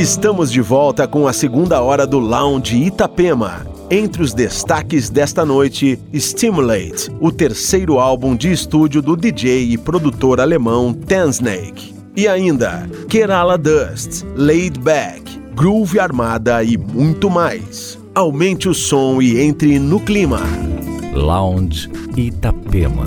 Estamos de volta com a segunda hora do Lounge Itapema. Entre os destaques desta noite, Stimulate, o terceiro álbum de estúdio do DJ e produtor alemão Tensnake. E ainda, Kerala Dust, Laid Back, Groove Armada e muito mais. Aumente o som e entre no clima. Lounge Itapema.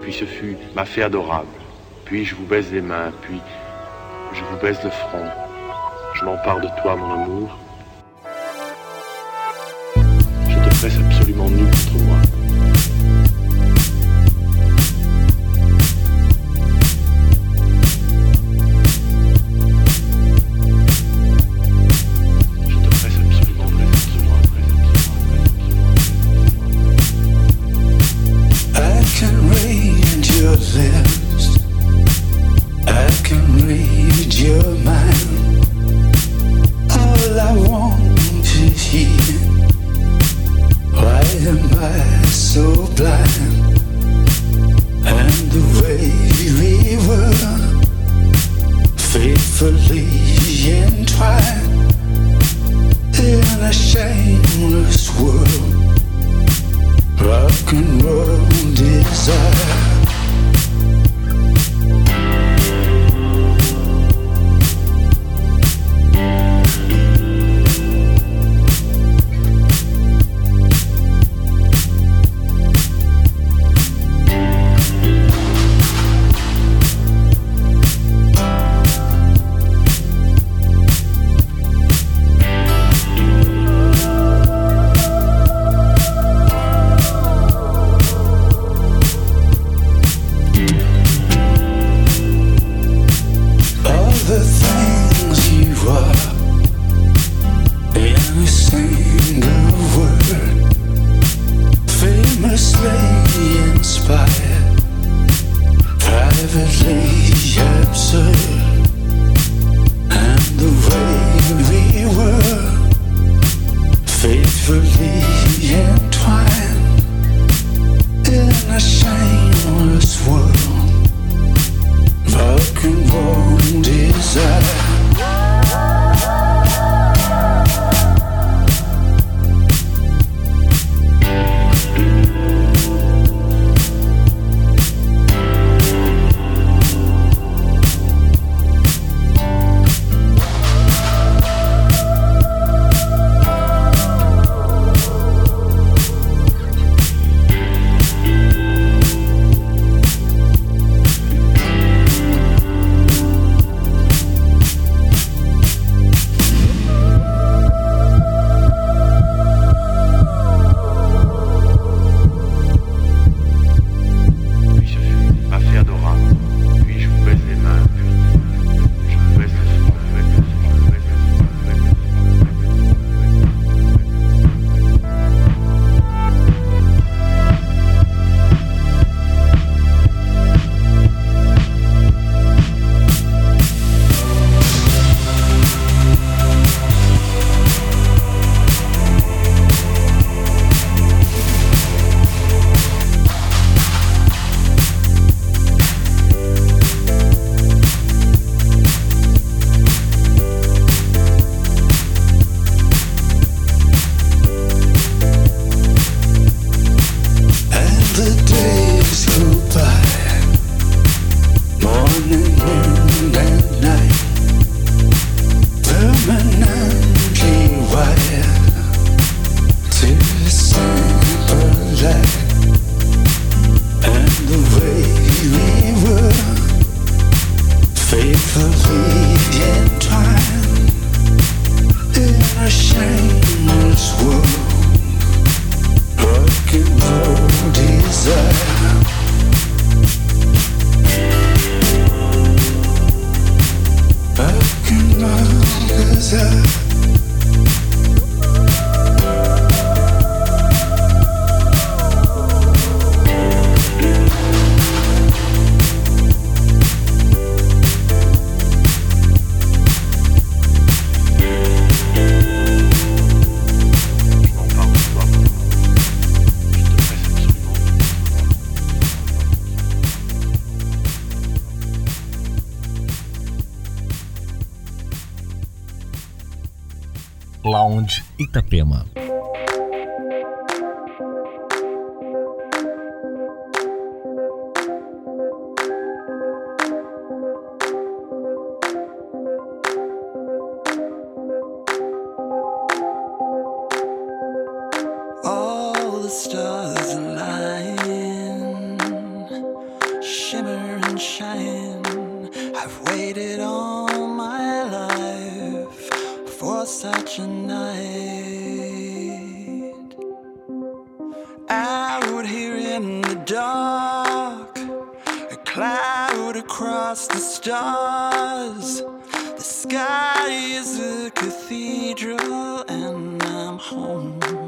Puis ce fut ma fée adorable. Puis je vous baise les mains, puis je vous baise le front. Je m'empare de toi, mon amour. Itapema. across the stars. The sky is a cathedral, and I'm home.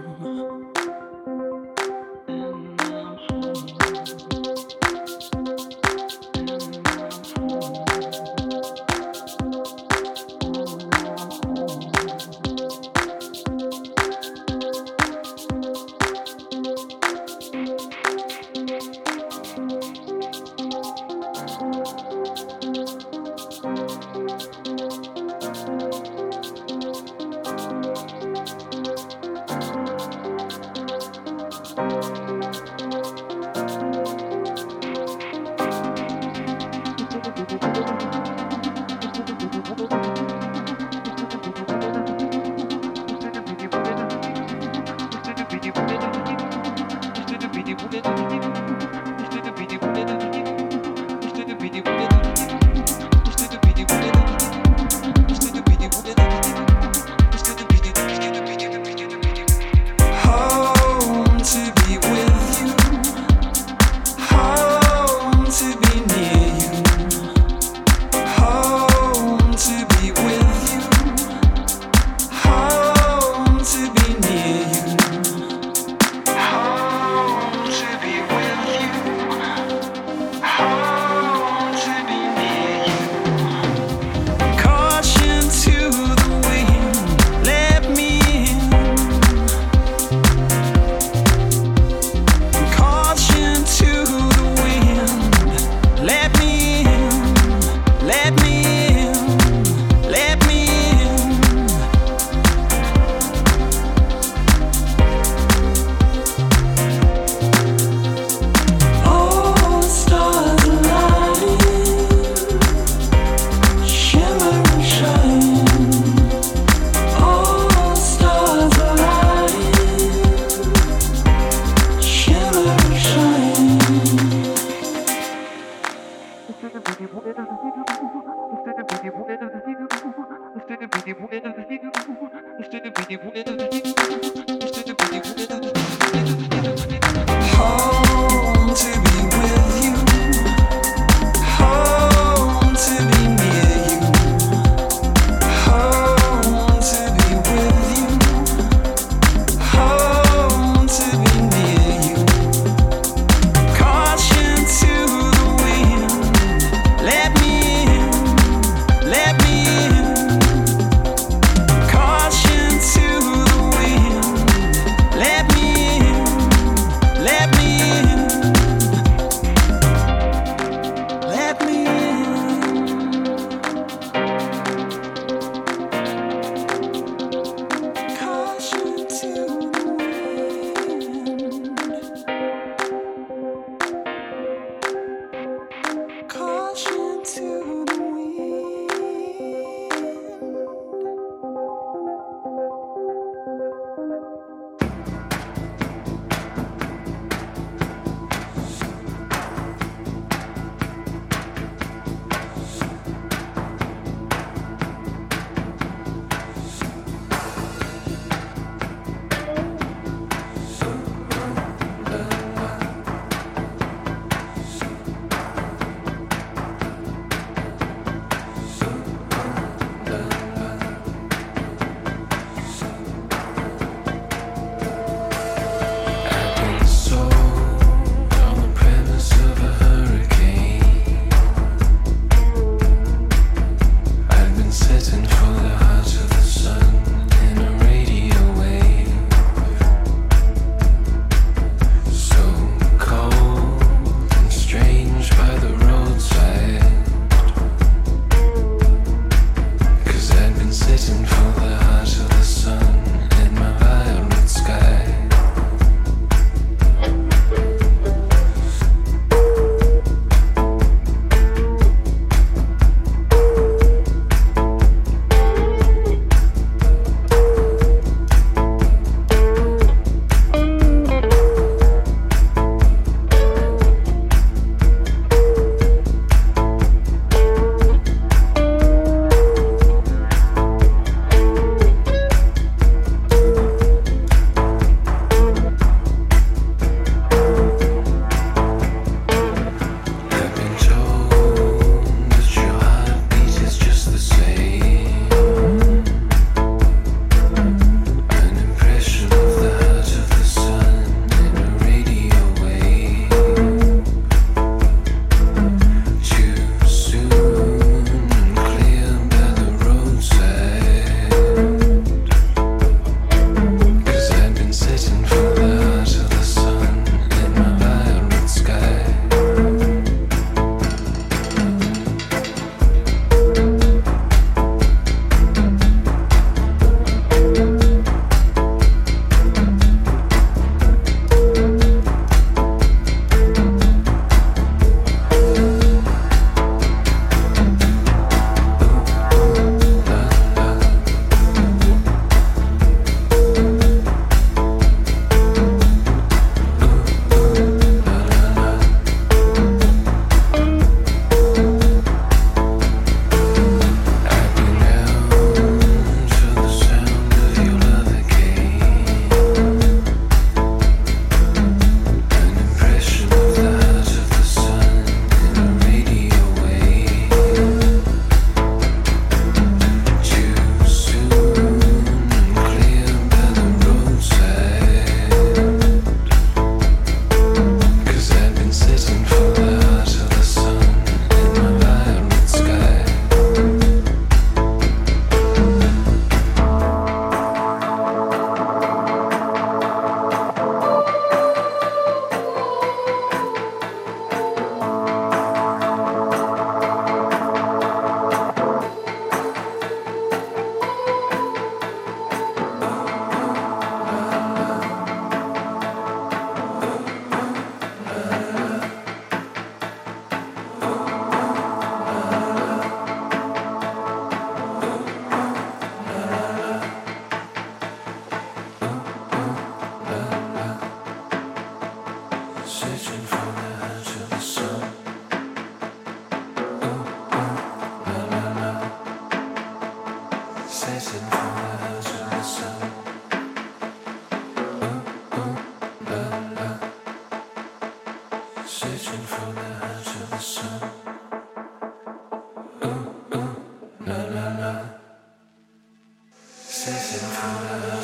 voices in front of.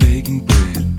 baking bread.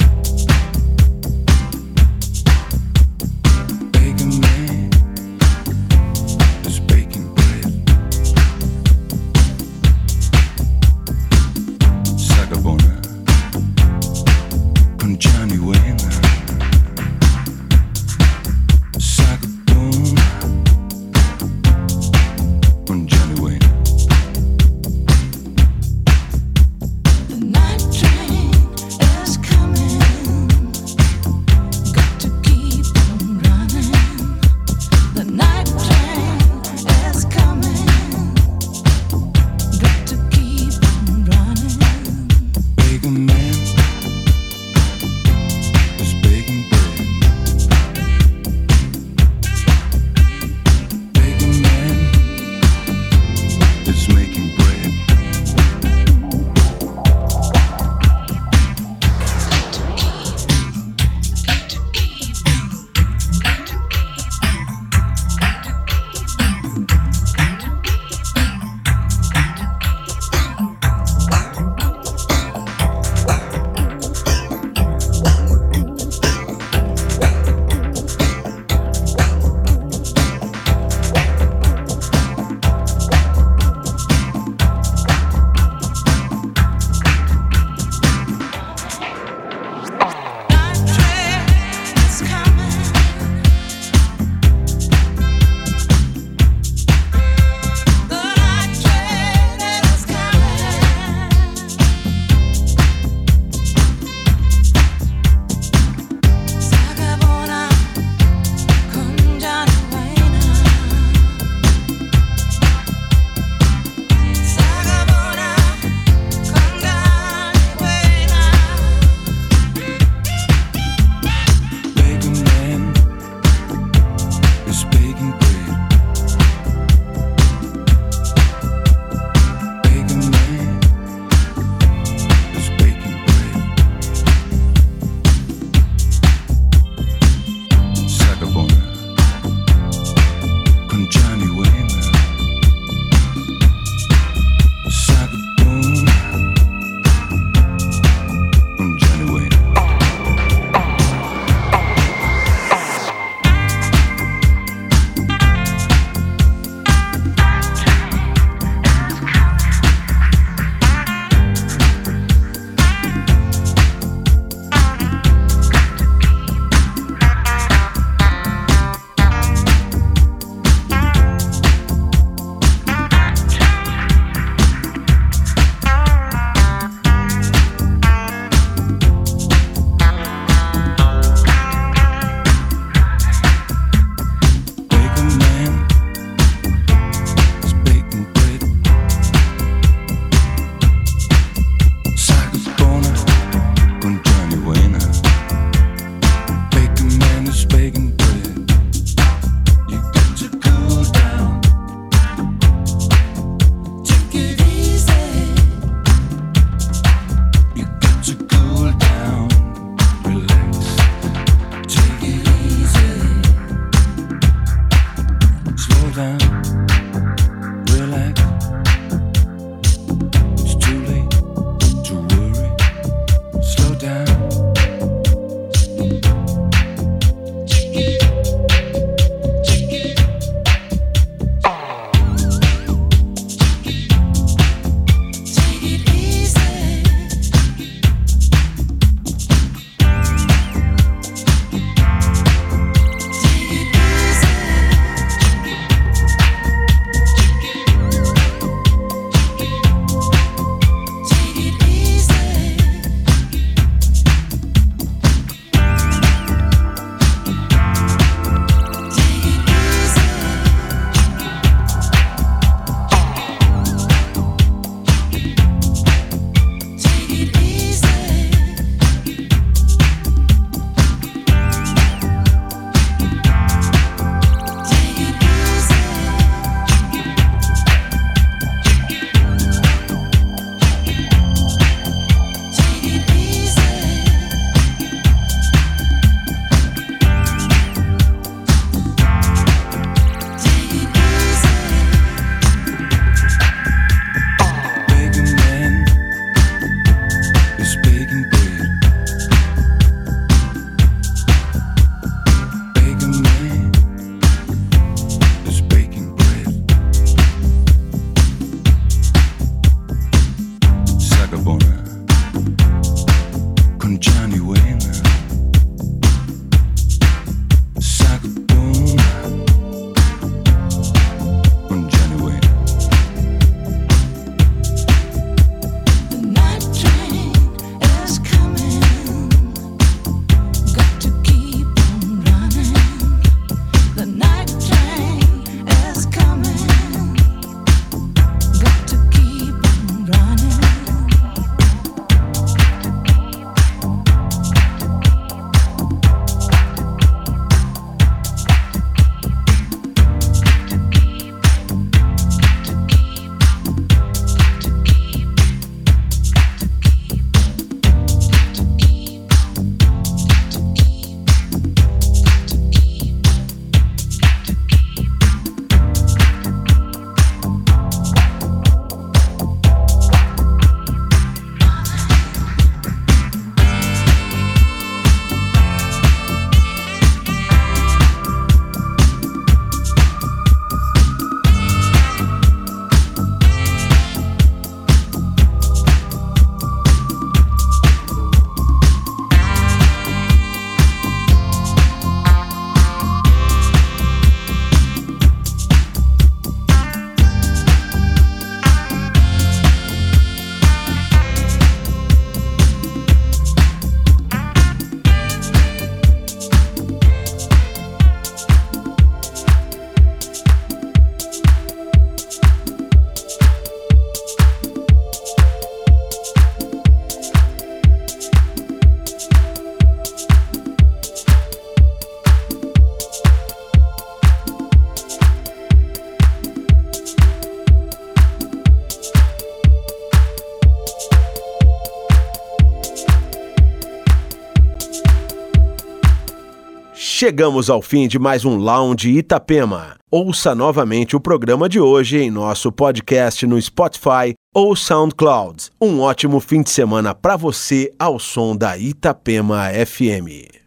Chegamos ao fim de mais um Lounge Itapema. Ouça novamente o programa de hoje em nosso podcast no Spotify ou SoundCloud. Um ótimo fim de semana para você ao som da Itapema FM.